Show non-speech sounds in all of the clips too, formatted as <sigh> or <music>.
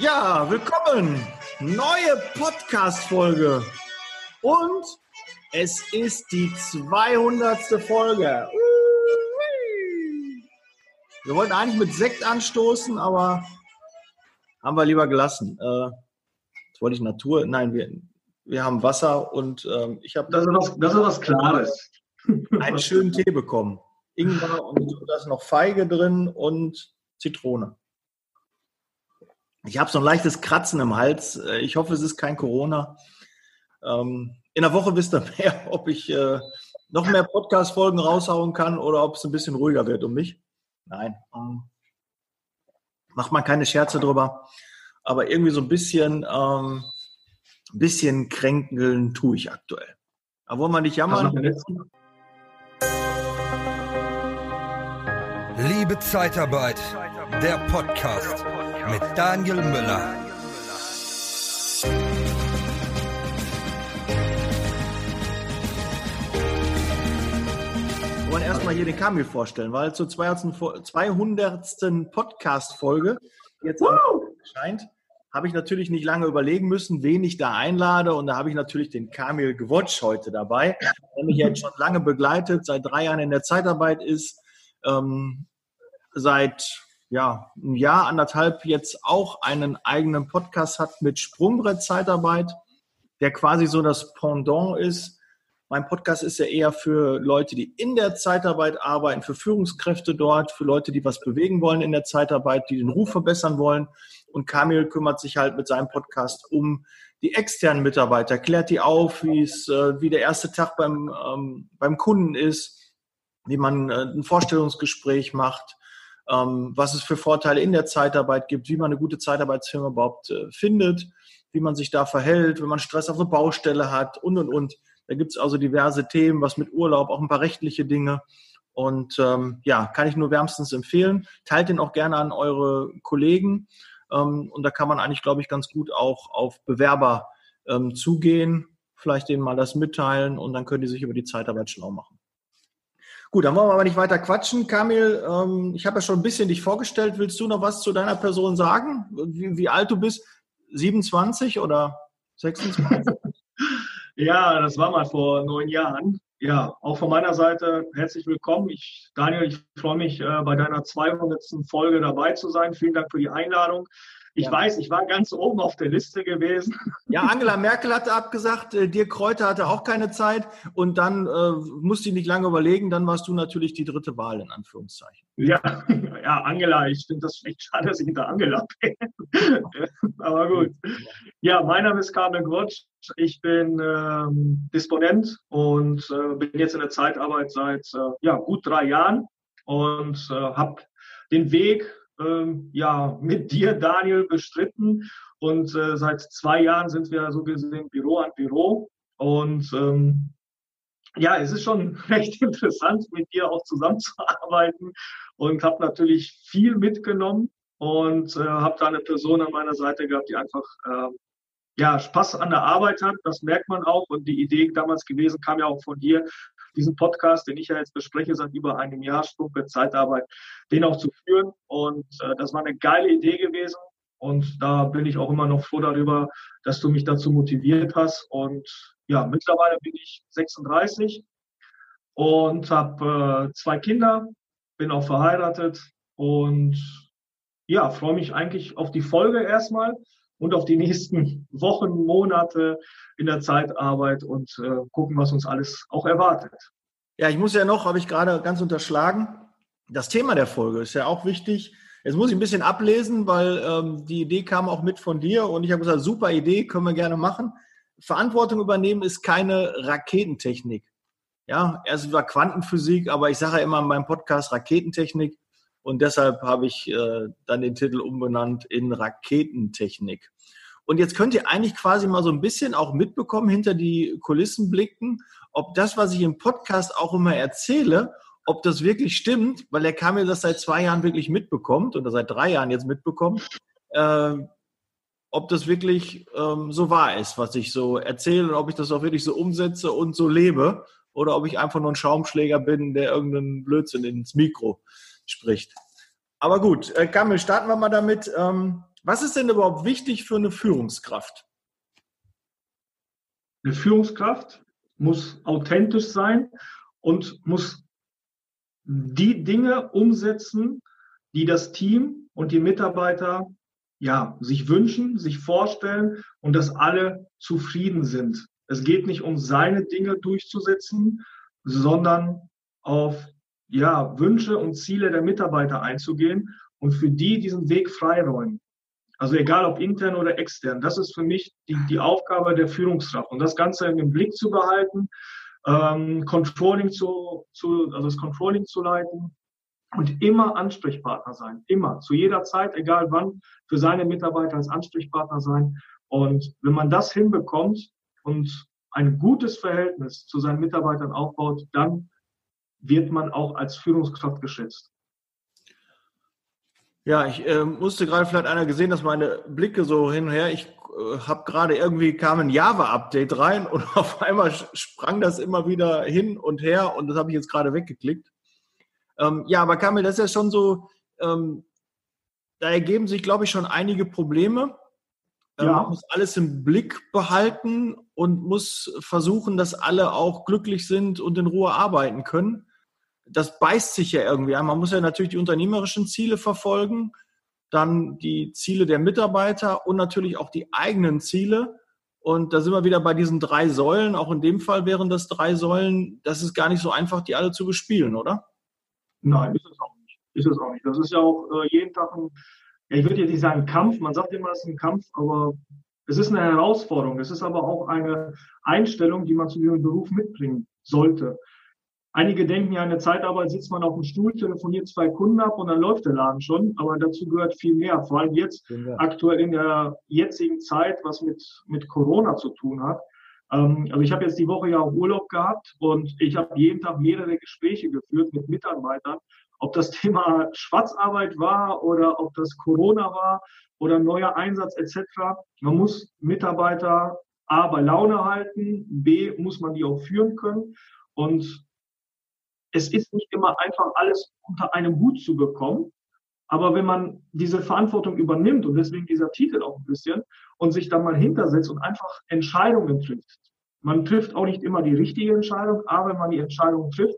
Ja, willkommen. Neue Podcast-Folge. Und es ist die 200. Folge. Wir wollten eigentlich mit Sekt anstoßen, aber haben wir lieber gelassen. Äh, jetzt wollte ich Natur. Nein, wir, wir haben Wasser und ähm, ich habe. Das, ist was, das ist was Klares. <laughs> Einen schönen Tee bekommen. Ingwer und da ist noch Feige drin und Zitrone. Ich habe so ein leichtes Kratzen im Hals. Äh, ich hoffe, es ist kein Corona. Ähm, in der Woche wisst ihr mehr, <laughs> ob ich äh, noch mehr Podcast-Folgen raushauen kann oder ob es ein bisschen ruhiger wird um mich. Nein, ähm, macht man keine Scherze drüber. Aber irgendwie so ein bisschen, ähm, ein bisschen kränkeln tue ich aktuell. Aber wollen wir nicht jammern? Liebe Zeitarbeit, der Podcast mit Daniel Müller. Wir wollen erstmal hier den Kamil vorstellen, weil zur 200. Podcast-Folge jetzt erscheint, habe ich natürlich nicht lange überlegen müssen, wen ich da einlade. Und da habe ich natürlich den Kamil Gewotsch heute dabei, der mich jetzt schon lange begleitet, seit drei Jahren in der Zeitarbeit ist, ähm, seit ja, ein Jahr, anderthalb jetzt auch einen eigenen Podcast hat mit Sprungbrett Zeitarbeit, der quasi so das Pendant ist. Mein Podcast ist ja eher für Leute, die in der Zeitarbeit arbeiten, für Führungskräfte dort, für Leute, die was bewegen wollen in der Zeitarbeit, die den Ruf verbessern wollen. Und Kamil kümmert sich halt mit seinem Podcast um die externen Mitarbeiter, klärt die auf, wie es, äh, wie der erste Tag beim, ähm, beim Kunden ist, wie man äh, ein Vorstellungsgespräch macht, was es für Vorteile in der Zeitarbeit gibt, wie man eine gute Zeitarbeitsfirma überhaupt äh, findet, wie man sich da verhält, wenn man Stress auf der Baustelle hat und, und, und. Da gibt es also diverse Themen, was mit Urlaub, auch ein paar rechtliche Dinge. Und ähm, ja, kann ich nur wärmstens empfehlen. Teilt den auch gerne an eure Kollegen. Ähm, und da kann man eigentlich, glaube ich, ganz gut auch auf Bewerber ähm, zugehen, vielleicht denen mal das mitteilen und dann können die sich über die Zeitarbeit schlau machen. Gut, dann wollen wir aber nicht weiter quatschen. Kamil, ähm, ich habe ja schon ein bisschen dich vorgestellt. Willst du noch was zu deiner Person sagen? Wie, wie alt du bist? 27 oder 26? <laughs> ja, das war mal vor neun Jahren. Ja, auch von meiner Seite herzlich willkommen. Ich, Daniel, ich freue mich, äh, bei deiner 200. Folge dabei zu sein. Vielen Dank für die Einladung. Ich ja. weiß, ich war ganz oben auf der Liste gewesen. <laughs> Ja, Angela Merkel hatte abgesagt, äh, Dirk Kräuter hatte auch keine Zeit und dann äh, musste ich nicht lange überlegen, dann warst du natürlich die dritte Wahl in Anführungszeichen. Ja, <laughs> ja Angela, ich finde das echt schade, dass ich hinter Angela <laughs> bin. Aber gut. Ja, mein Name ist Carmen Grotsch. Ich bin ähm, Disponent und äh, bin jetzt in der Zeitarbeit seit äh, ja, gut drei Jahren und äh, habe den Weg ähm, ja, mit dir, Daniel, bestritten. Und äh, seit zwei Jahren sind wir so gesehen Büro an Büro. Und ähm, ja, es ist schon <laughs> recht interessant, mit dir auch zusammenzuarbeiten und habe natürlich viel mitgenommen und äh, habe da eine Person an meiner Seite gehabt, die einfach äh, ja, Spaß an der Arbeit hat. Das merkt man auch. Und die Idee damals gewesen kam ja auch von dir, diesen Podcast, den ich ja jetzt bespreche seit über einem Jahr, Sprungbrett Zeitarbeit, den auch zu führen. Und äh, das war eine geile Idee gewesen. Und da bin ich auch immer noch froh darüber, dass du mich dazu motiviert hast. Und ja, mittlerweile bin ich 36 und habe äh, zwei Kinder, bin auch verheiratet und ja, freue mich eigentlich auf die Folge erstmal und auf die nächsten Wochen, Monate in der Zeitarbeit und äh, gucken, was uns alles auch erwartet. Ja, ich muss ja noch, habe ich gerade ganz unterschlagen, das Thema der Folge ist ja auch wichtig. Jetzt muss ich ein bisschen ablesen, weil ähm, die Idee kam auch mit von dir und ich habe gesagt, super Idee, können wir gerne machen. Verantwortung übernehmen ist keine Raketentechnik. Ja, erst war Quantenphysik, aber ich sage ja immer in meinem Podcast Raketentechnik. Und deshalb habe ich äh, dann den Titel umbenannt in Raketentechnik. Und jetzt könnt ihr eigentlich quasi mal so ein bisschen auch mitbekommen, hinter die Kulissen blicken, ob das, was ich im Podcast auch immer erzähle, ob das wirklich stimmt, weil der Kamil das seit zwei Jahren wirklich mitbekommt oder seit drei Jahren jetzt mitbekommt, äh, ob das wirklich ähm, so wahr ist, was ich so erzähle und ob ich das auch wirklich so umsetze und so lebe oder ob ich einfach nur ein Schaumschläger bin, der irgendeinen Blödsinn ins Mikro spricht. Aber gut, äh, Kamil, starten wir mal damit. Ähm, Was ist denn überhaupt wichtig für eine Führungskraft? Eine Führungskraft muss authentisch sein und muss die Dinge umsetzen, die das Team und die Mitarbeiter ja, sich wünschen, sich vorstellen und dass alle zufrieden sind. Es geht nicht um seine Dinge durchzusetzen, sondern auf ja, Wünsche und Ziele der Mitarbeiter einzugehen und für die diesen Weg freiräumen. Also egal ob intern oder extern, das ist für mich die, die Aufgabe der Führungskraft und das Ganze im Blick zu behalten, ähm, Controlling zu, zu, also das Controlling zu leiten und immer Ansprechpartner sein, immer, zu jeder Zeit, egal wann, für seine Mitarbeiter als Ansprechpartner sein. Und wenn man das hinbekommt und ein gutes Verhältnis zu seinen Mitarbeitern aufbaut, dann wird man auch als Führungskraft geschätzt. Ja, ich äh, musste gerade vielleicht einer gesehen, dass meine Blicke so hin und her, ich äh, habe gerade irgendwie kam ein Java-Update rein und <laughs> auf einmal sprang das immer wieder hin und her und das habe ich jetzt gerade weggeklickt. Ähm, ja, aber Kamil, das ist ja schon so, ähm, da ergeben sich, glaube ich, schon einige Probleme. Ähm, ja. Man muss alles im Blick behalten und muss versuchen, dass alle auch glücklich sind und in Ruhe arbeiten können das beißt sich ja irgendwie an. Man muss ja natürlich die unternehmerischen Ziele verfolgen, dann die Ziele der Mitarbeiter und natürlich auch die eigenen Ziele. Und da sind wir wieder bei diesen drei Säulen. Auch in dem Fall wären das drei Säulen. Das ist gar nicht so einfach, die alle zu bespielen, oder? Nein, ist es auch nicht. Ist es auch nicht. Das ist ja auch äh, jeden Tag ein, ja, ich würde jetzt nicht sagen Kampf. Man sagt immer, es ist ein Kampf, aber es ist eine Herausforderung. Es ist aber auch eine Einstellung, die man zu diesem Beruf mitbringen sollte. Einige denken ja, in der Zeitarbeit sitzt man auf dem Stuhl, telefoniert zwei Kunden ab und dann läuft der Laden schon. Aber dazu gehört viel mehr. Vor allem jetzt, ja. aktuell in der jetzigen Zeit, was mit, mit Corona zu tun hat. Ähm, also ich habe jetzt die Woche ja auch Urlaub gehabt und ich habe jeden Tag mehrere Gespräche geführt mit Mitarbeitern. Ob das Thema Schwarzarbeit war oder ob das Corona war oder neuer Einsatz etc. Man muss Mitarbeiter A bei Laune halten, B muss man die auch führen können. Und es ist nicht immer einfach, alles unter einem Hut zu bekommen. Aber wenn man diese Verantwortung übernimmt und deswegen dieser Titel auch ein bisschen und sich dann mal hintersetzt und einfach Entscheidungen trifft. Man trifft auch nicht immer die richtige Entscheidung, aber wenn man die Entscheidung trifft,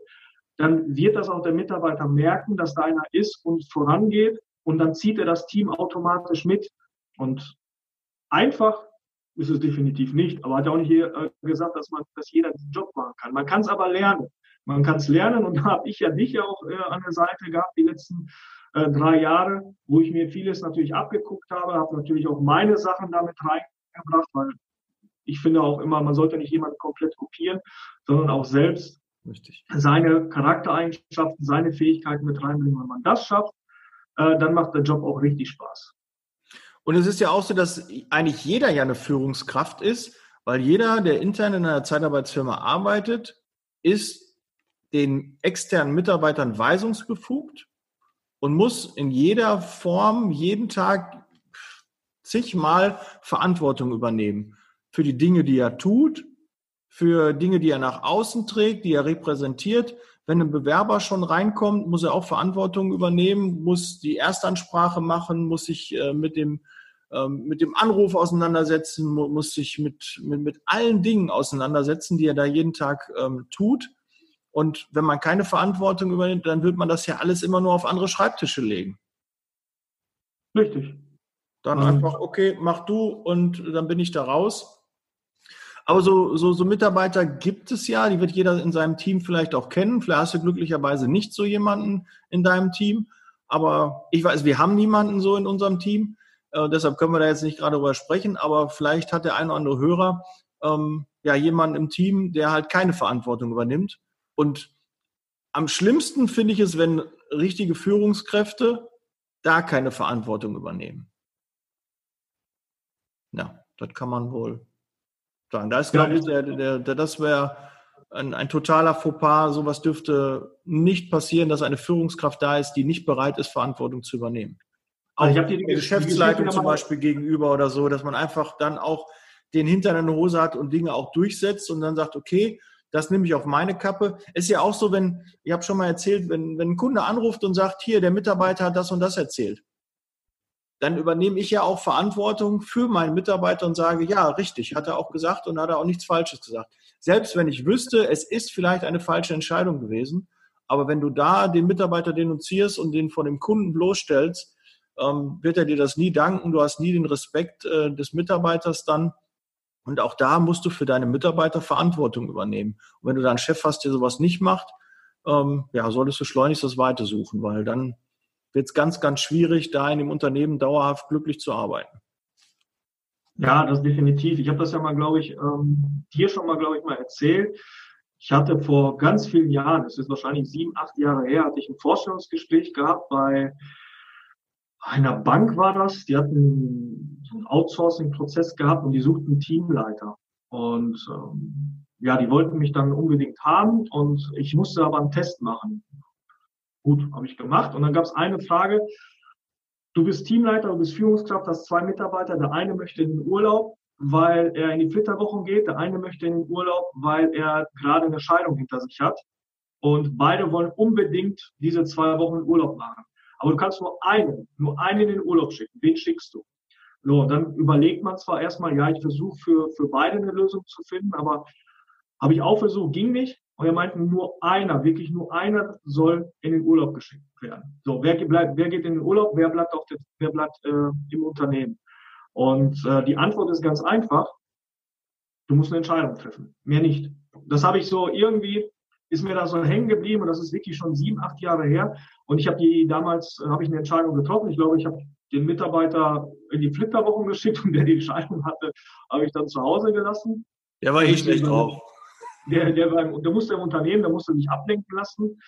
dann wird das auch der Mitarbeiter merken, dass da einer ist und vorangeht und dann zieht er das Team automatisch mit. Und einfach ist es definitiv nicht, aber hat er auch nicht äh, gesagt, dass man, dass jeder diesen Job machen kann. Man kann es aber lernen. Man kann es lernen und <laughs> da habe ich ja dich auch äh, an der Seite gehabt die letzten äh, drei Jahre, wo ich mir vieles natürlich abgeguckt habe, habe natürlich auch meine Sachen damit reingebracht, weil ich finde auch immer, man sollte nicht jemanden komplett kopieren, sondern auch selbst Richtig. seine Charaktereigenschaften, seine Fähigkeiten mit reinbringen. Wenn man das schafft, äh, dann macht der Job auch richtig Spaß. Und es ist ja auch so, dass eigentlich jeder ja eine Führungskraft ist, weil jeder, der intern in einer Zeitarbeitsfirma arbeitet, ist den externen Mitarbeitern weisungsbefugt und muss in jeder Form jeden Tag zigmal Verantwortung übernehmen für die Dinge, die er tut, für Dinge, die er nach außen trägt, die er repräsentiert. Wenn ein Bewerber schon reinkommt, muss er auch Verantwortung übernehmen, muss die Erstansprache machen, muss sich äh, mit dem ähm, mit dem Anruf auseinandersetzen, muss sich mit, mit, mit allen Dingen auseinandersetzen, die er da jeden Tag ähm, tut. Und wenn man keine Verantwortung übernimmt, dann wird man das ja alles immer nur auf andere Schreibtische legen. Richtig. Dann mhm. einfach, okay, mach du und dann bin ich da raus. Aber so, so, so Mitarbeiter gibt es ja, die wird jeder in seinem Team vielleicht auch kennen. Vielleicht hast du glücklicherweise nicht so jemanden in deinem Team. Aber ich weiß, wir haben niemanden so in unserem Team. Äh, deshalb können wir da jetzt nicht gerade drüber sprechen. Aber vielleicht hat der eine oder andere Hörer ähm, ja jemanden im Team, der halt keine Verantwortung übernimmt und am schlimmsten finde ich es, wenn richtige Führungskräfte da keine Verantwortung übernehmen. Ja, das kann man wohl sagen. Da ist, glaube ich, der, der, der, das wäre ein, ein totaler Fauxpas. Sowas dürfte nicht passieren, dass eine Führungskraft da ist, die nicht bereit ist, Verantwortung zu übernehmen. Auch also die, die, Geschäftsleitung die zum Beispiel gegenüber oder so, dass man einfach dann auch den Hintern in der Hose hat und Dinge auch durchsetzt und dann sagt, okay, das nehme ich auf meine Kappe. Ist ja auch so, wenn, ich habe schon mal erzählt, wenn, wenn ein Kunde anruft und sagt, hier, der Mitarbeiter hat das und das erzählt. dann übernehme ich ja auch Verantwortung für meinen Mitarbeiter und sage, ja, richtig, hat er auch gesagt und hat er auch nichts Falsches gesagt. Selbst wenn ich wüsste, es ist vielleicht eine falsche Entscheidung gewesen, aber wenn du da den Mitarbeiter denunzierst und den vor dem Kunden bloßstellst, ähm, wird er dir das nie danken. Du hast nie den Respekt äh, des Mitarbeiters dann. Und auch da musst du für deine Mitarbeiter Verantwortung übernehmen. Und wenn du da einen Chef hast, der sowas nicht macht, ähm, ja, solltest du schleunigst das Weite suchen, weil dann wird es ganz, ganz schwierig, da in dem Unternehmen dauerhaft glücklich zu arbeiten. Ja, das definitiv. Ich habe das ja mal, glaube ich, ähm, hier schon mal, glaube ich, mal erzählt. Ich hatte vor ganz vielen Jahren, das ist wahrscheinlich sieben, acht Jahre her, hatte ich ein Vorstellungsgespräch gehabt bei einer Bank war das. Die hatten so einen Outsourcing-Prozess gehabt und die suchten Teamleiter. Und ähm, ja, die wollten mich dann unbedingt haben und ich musste aber einen Test machen. Gut, habe ich gemacht. Und dann gab es eine Frage. Du bist Teamleiter, du bist Führungskraft, hast zwei Mitarbeiter. Der eine möchte in den Urlaub, weil er in die Flitterwochen geht. Der eine möchte in den Urlaub, weil er gerade eine Scheidung hinter sich hat. Und beide wollen unbedingt diese zwei Wochen Urlaub machen. Aber du kannst nur einen, nur einen in den Urlaub schicken. Wen schickst du? So, dann überlegt man zwar erstmal, ja, ich versuche für, für beide eine Lösung zu finden, aber habe ich auch versucht, ging nicht. Und er meinte, nur einer, wirklich nur einer soll in den Urlaub geschickt werden. So, wer, bleibt, wer geht in den Urlaub, wer bleibt, auf der, wer bleibt äh, im Unternehmen? Und äh, die Antwort ist ganz einfach. Du musst eine Entscheidung treffen. Mehr nicht. Das habe ich so irgendwie, ist mir da so hängen geblieben und das ist wirklich schon sieben, acht Jahre her. Und ich habe die damals, äh, habe ich eine Entscheidung getroffen. Ich glaube, ich habe den Mitarbeiter in die Flitterwochen geschickt und der die Entscheidung hatte, habe ich dann zu Hause gelassen. Der war eh schlecht drauf der, der, war, der musste im Unternehmen, der musste sich ablenken lassen.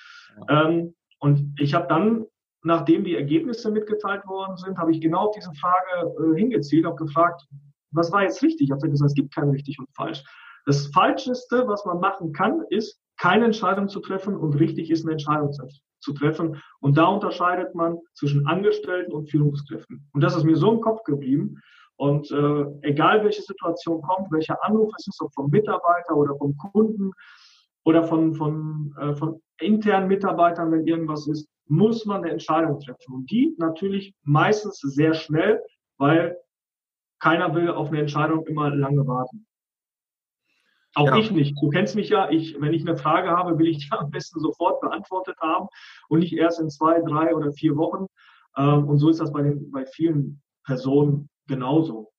Ja. Ähm, und ich habe dann, nachdem die Ergebnisse mitgeteilt worden sind, habe ich genau auf diese Frage äh, hingezielt, habe gefragt, was war jetzt richtig? Ich habe gesagt, es gibt kein richtig und falsch. Das Falscheste, was man machen kann, ist, keine Entscheidung zu treffen und richtig ist eine Entscheidung zu treffen. Und da unterscheidet man zwischen Angestellten und Führungskräften. Und das ist mir so im Kopf geblieben. Und äh, egal welche Situation kommt, welcher Anruf es ist, ob vom Mitarbeiter oder vom Kunden oder von, von, äh, von internen Mitarbeitern, wenn irgendwas ist, muss man eine Entscheidung treffen. Und die natürlich meistens sehr schnell, weil keiner will auf eine Entscheidung immer lange warten. Auch ja. ich nicht. Du kennst mich ja. Ich, wenn ich eine Frage habe, will ich die am besten sofort beantwortet haben und nicht erst in zwei, drei oder vier Wochen. Ähm, und so ist das bei, den, bei vielen Personen genauso.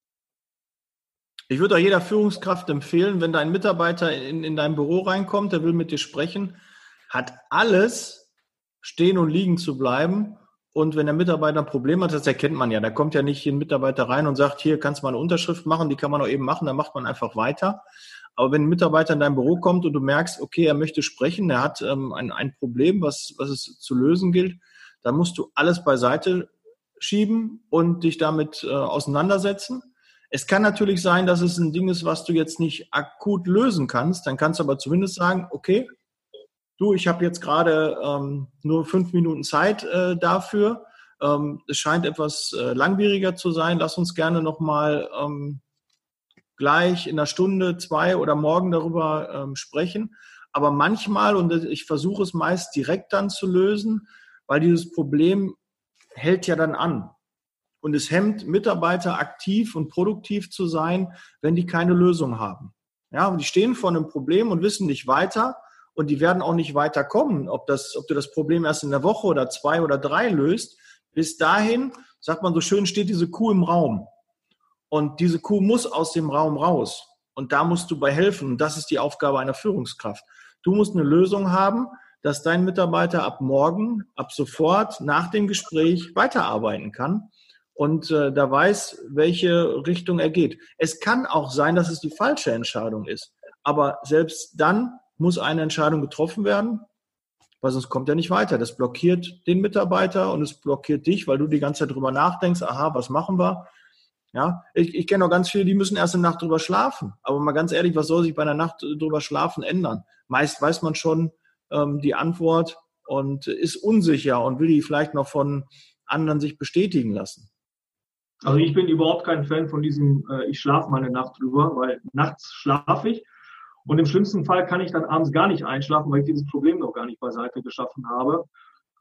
Ich würde auch jeder Führungskraft empfehlen, wenn dein Mitarbeiter in, in dein Büro reinkommt, der will mit dir sprechen, hat alles stehen und liegen zu bleiben. Und wenn der Mitarbeiter ein Problem hat, das erkennt man ja. Da kommt ja nicht ein Mitarbeiter rein und sagt, hier kannst du mal eine Unterschrift machen, die kann man auch eben machen, dann macht man einfach weiter. Aber wenn ein Mitarbeiter in dein Büro kommt und du merkst, okay, er möchte sprechen, er hat ähm, ein, ein Problem, was, was es zu lösen gilt, dann musst du alles beiseite schieben und dich damit äh, auseinandersetzen. Es kann natürlich sein, dass es ein Ding ist, was du jetzt nicht akut lösen kannst. Dann kannst du aber zumindest sagen, okay, du, ich habe jetzt gerade ähm, nur fünf Minuten Zeit äh, dafür. Ähm, es scheint etwas äh, langwieriger zu sein. Lass uns gerne nochmal ähm, gleich in einer Stunde, zwei oder morgen darüber ähm, sprechen. Aber manchmal, und ich versuche es meist direkt dann zu lösen, weil dieses Problem hält ja dann an. Und es hemmt Mitarbeiter aktiv und produktiv zu sein, wenn die keine Lösung haben. Ja, und die stehen vor einem Problem und wissen nicht weiter und die werden auch nicht weiterkommen, ob, das, ob du das Problem erst in der Woche oder zwei oder drei löst. Bis dahin, sagt man so schön, steht diese Kuh im Raum. Und diese Kuh muss aus dem Raum raus. Und da musst du bei helfen. Und das ist die Aufgabe einer Führungskraft. Du musst eine Lösung haben, dass dein Mitarbeiter ab morgen, ab sofort nach dem Gespräch weiterarbeiten kann und äh, da weiß, welche Richtung er geht. Es kann auch sein, dass es die falsche Entscheidung ist. Aber selbst dann muss eine Entscheidung getroffen werden, weil sonst kommt er nicht weiter. Das blockiert den Mitarbeiter und es blockiert dich, weil du die ganze Zeit drüber nachdenkst, aha, was machen wir? Ja, ich, ich kenne auch ganz viele, die müssen erst eine Nacht drüber schlafen. Aber mal ganz ehrlich, was soll sich bei einer Nacht drüber schlafen ändern? Meist weiß man schon, ähm, die Antwort und ist unsicher und will die vielleicht noch von anderen sich bestätigen lassen. Also ich bin überhaupt kein Fan von diesem, äh, ich schlafe mal eine Nacht drüber, weil nachts schlafe ich und im schlimmsten Fall kann ich dann abends gar nicht einschlafen, weil ich dieses Problem noch gar nicht beiseite geschaffen habe.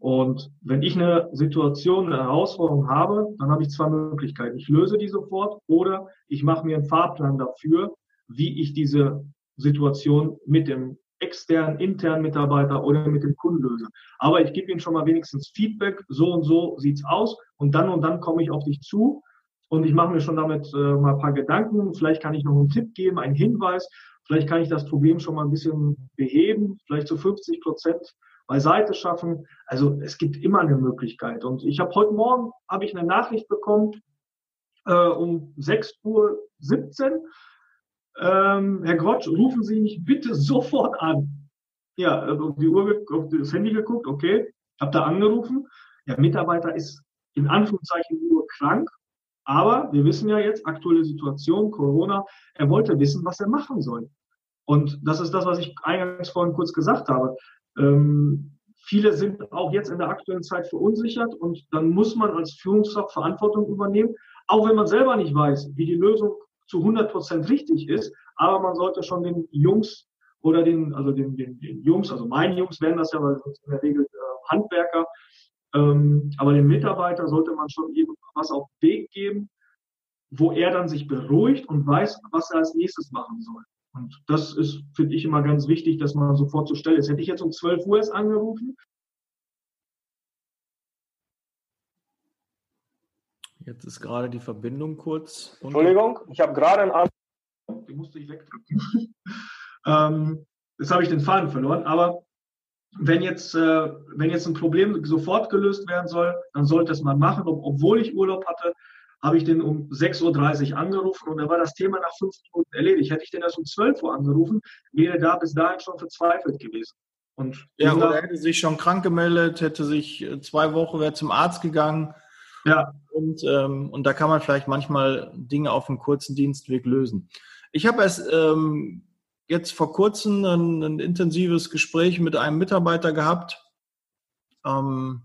Und wenn ich eine Situation, eine Herausforderung habe, dann habe ich zwei Möglichkeiten. Ich löse die sofort oder ich mache mir einen Fahrplan dafür, wie ich diese Situation mit dem externen, internen Mitarbeiter oder mit dem Kunden löse. Aber ich gebe ihnen schon mal wenigstens Feedback, so und so sieht's aus und dann und dann komme ich auf dich zu und ich mache mir schon damit äh, mal ein paar Gedanken. Vielleicht kann ich noch einen Tipp geben, einen Hinweis. Vielleicht kann ich das Problem schon mal ein bisschen beheben, vielleicht zu 50 Prozent beiseite schaffen. Also es gibt immer eine Möglichkeit. Und ich habe heute Morgen habe ich eine Nachricht bekommen äh, um 6.17 Uhr. Ähm, Herr Grotsch, rufen Sie mich bitte sofort an. Ja, äh, auf die Uhr, auf das Handy geguckt, okay, habe da angerufen. Der Mitarbeiter ist in Anführungszeichen nur krank, aber wir wissen ja jetzt, aktuelle Situation, Corona, er wollte wissen, was er machen soll. Und das ist das, was ich eingangs vorhin kurz gesagt habe. Ähm, viele sind auch jetzt in der aktuellen Zeit verunsichert und dann muss man als Führungskraft Verantwortung übernehmen, auch wenn man selber nicht weiß, wie die Lösung zu 100 Prozent richtig ist. Aber man sollte schon den Jungs oder den, also den, den, den Jungs, also meine Jungs werden das ja, weil das in der Regel äh, Handwerker, ähm, aber den Mitarbeiter sollte man schon eben was auf den Weg geben, wo er dann sich beruhigt und weiß, was er als nächstes machen soll. Und das ist, finde ich, immer ganz wichtig, dass man sofort zur Stelle ist. Hätte ich jetzt um 12 Uhr erst angerufen. Jetzt ist gerade die Verbindung kurz. Entschuldigung, ich habe gerade einen Anruf. Die musste ich wegdrücken. <laughs> ähm, jetzt habe ich den Faden verloren. Aber wenn jetzt, äh, wenn jetzt ein Problem sofort gelöst werden soll, dann sollte es man machen, ob, obwohl ich Urlaub hatte habe ich den um 6.30 Uhr angerufen und da war das Thema nach fünf Minuten erledigt. Hätte ich den erst um 12 Uhr angerufen, wäre da bis dahin schon verzweifelt gewesen. Und ja, oder hätte sich schon krank gemeldet, hätte sich äh, zwei Wochen, wäre zum Arzt gegangen. Ja. Und, ähm, und da kann man vielleicht manchmal Dinge auf einem kurzen Dienstweg lösen. Ich habe es ähm, jetzt vor kurzem ein, ein, intensives Gespräch mit einem Mitarbeiter gehabt, ähm,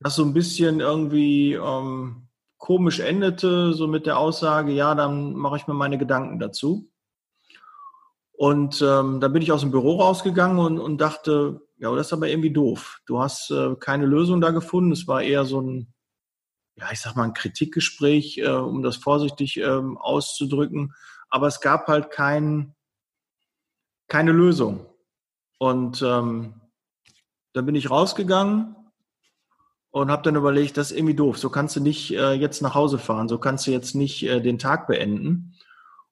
das so ein bisschen irgendwie ähm, komisch endete, so mit der Aussage, ja, dann mache ich mir meine Gedanken dazu. Und ähm, dann bin ich aus dem Büro rausgegangen und, und dachte, ja, das ist aber irgendwie doof. Du hast äh, keine Lösung da gefunden. Es war eher so ein, ja, ich sag mal, ein Kritikgespräch, äh, um das vorsichtig ähm, auszudrücken. Aber es gab halt kein, keine Lösung. Und ähm, dann bin ich rausgegangen und habe dann überlegt, das ist irgendwie doof. So kannst du nicht äh, jetzt nach Hause fahren, so kannst du jetzt nicht äh, den Tag beenden.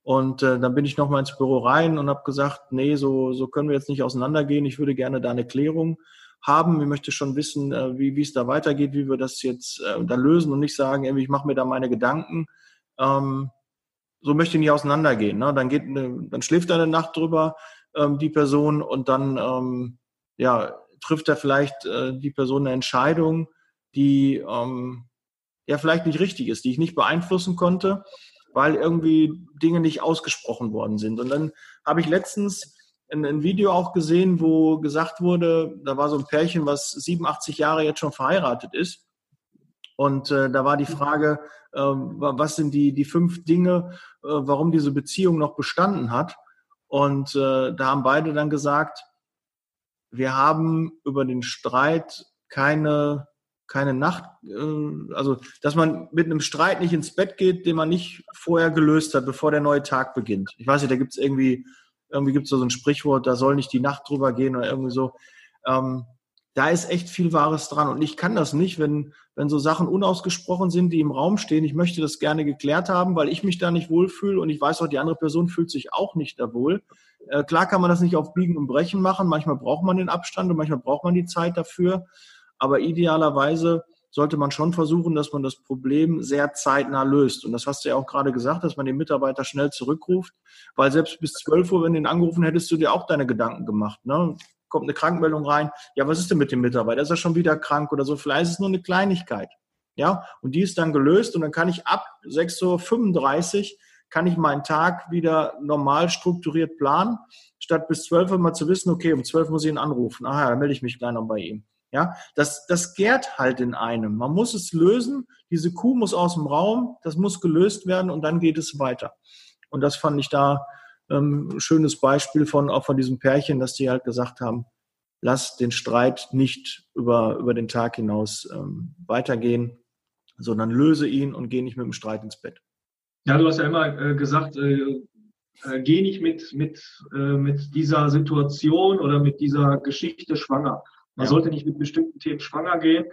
Und äh, dann bin ich nochmal ins Büro rein und habe gesagt, nee, so, so können wir jetzt nicht auseinandergehen. Ich würde gerne da eine Klärung haben. Ich möchte schon wissen, äh, wie, wie es da weitergeht, wie wir das jetzt äh, da lösen und nicht sagen, irgendwie, ich mache mir da meine Gedanken. Ähm, so möchte ich nicht auseinandergehen. Ne? Dann, geht, eine, dann schläft er eine Nacht drüber, ähm, die Person, und dann ähm, ja, trifft er vielleicht äh, die Person eine Entscheidung, die ähm, ja vielleicht nicht richtig ist, die ich nicht beeinflussen konnte, weil irgendwie Dinge nicht ausgesprochen worden sind. Und dann habe ich letztens ein, ein, Video auch gesehen, wo gesagt wurde, da war so ein Pärchen, was 87 Jahre jetzt schon verheiratet ist. Und äh, da war die Frage, äh, was sind die, die fünf Dinge, äh, warum diese Beziehung noch bestanden hat. Und äh, da haben beide dann gesagt, wir haben über den Streit keine keine Nacht, äh, also dass man mit einem Streit nicht ins Bett geht, den man nicht vorher gelöst hat, bevor der neue Tag beginnt. Ich weiß nicht, da gibt es irgendwie, irgendwie gibt es so ein Sprichwort, da soll nicht die Nacht drüber gehen oder irgendwie so. Ähm, da ist echt viel Wahres dran. Und ich kann das nicht, wenn, wenn so Sachen unausgesprochen sind, die im Raum stehen. Ich möchte das gerne geklärt haben, weil ich mich da nicht wohlfühle und ich weiß auch, die andere Person fühlt sich auch nicht da wohl. Äh, klar kann man das nicht auf Biegen und Brechen machen. Manchmal braucht man den Abstand und manchmal braucht man die Zeit dafür. Aber idealerweise sollte man schon versuchen, dass man das Problem sehr zeitnah löst. Und das hast du ja auch gerade gesagt, dass man den Mitarbeiter schnell zurückruft, weil selbst bis 12 Uhr, wenn du ihn angerufen hättest, du dir auch deine Gedanken gemacht. Ne? Kommt eine Krankmeldung rein, ja, was ist denn mit dem Mitarbeiter? Ist er schon wieder krank oder so? Vielleicht ist es nur eine Kleinigkeit. Ja, und die ist dann gelöst und dann kann ich ab 6.35 Uhr kann ich meinen Tag wieder normal strukturiert planen, statt bis 12 Uhr mal zu wissen, okay, um 12 Uhr muss ich ihn anrufen. Aha, dann melde ich mich gleich noch bei ihm. Ja, das, das gärt halt in einem. Man muss es lösen. Diese Kuh muss aus dem Raum. Das muss gelöst werden und dann geht es weiter. Und das fand ich da ähm, ein schönes Beispiel von, auch von diesem Pärchen, dass die halt gesagt haben, lass den Streit nicht über, über den Tag hinaus ähm, weitergehen, sondern löse ihn und geh nicht mit dem Streit ins Bett. Ja, du hast ja immer äh, gesagt, äh, äh, geh nicht mit, mit, äh, mit dieser Situation oder mit dieser Geschichte schwanger. Man ja. sollte nicht mit bestimmten Themen schwanger gehen.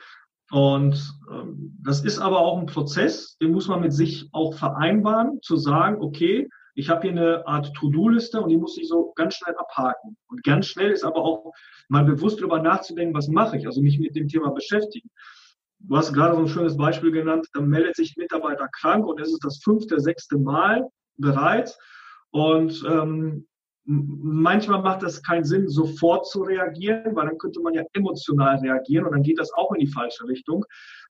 Und ähm, das ist aber auch ein Prozess, den muss man mit sich auch vereinbaren, zu sagen, okay, ich habe hier eine Art To-Do-Liste und die muss ich so ganz schnell abhaken. Und ganz schnell ist aber auch mal bewusst darüber nachzudenken, was mache ich, also mich mit dem Thema beschäftigen. Du hast gerade so ein schönes Beispiel genannt, da meldet sich ein Mitarbeiter krank und es ist das fünfte, sechste Mal bereits. Und ähm, manchmal macht das keinen Sinn, sofort zu reagieren, weil dann könnte man ja emotional reagieren und dann geht das auch in die falsche Richtung.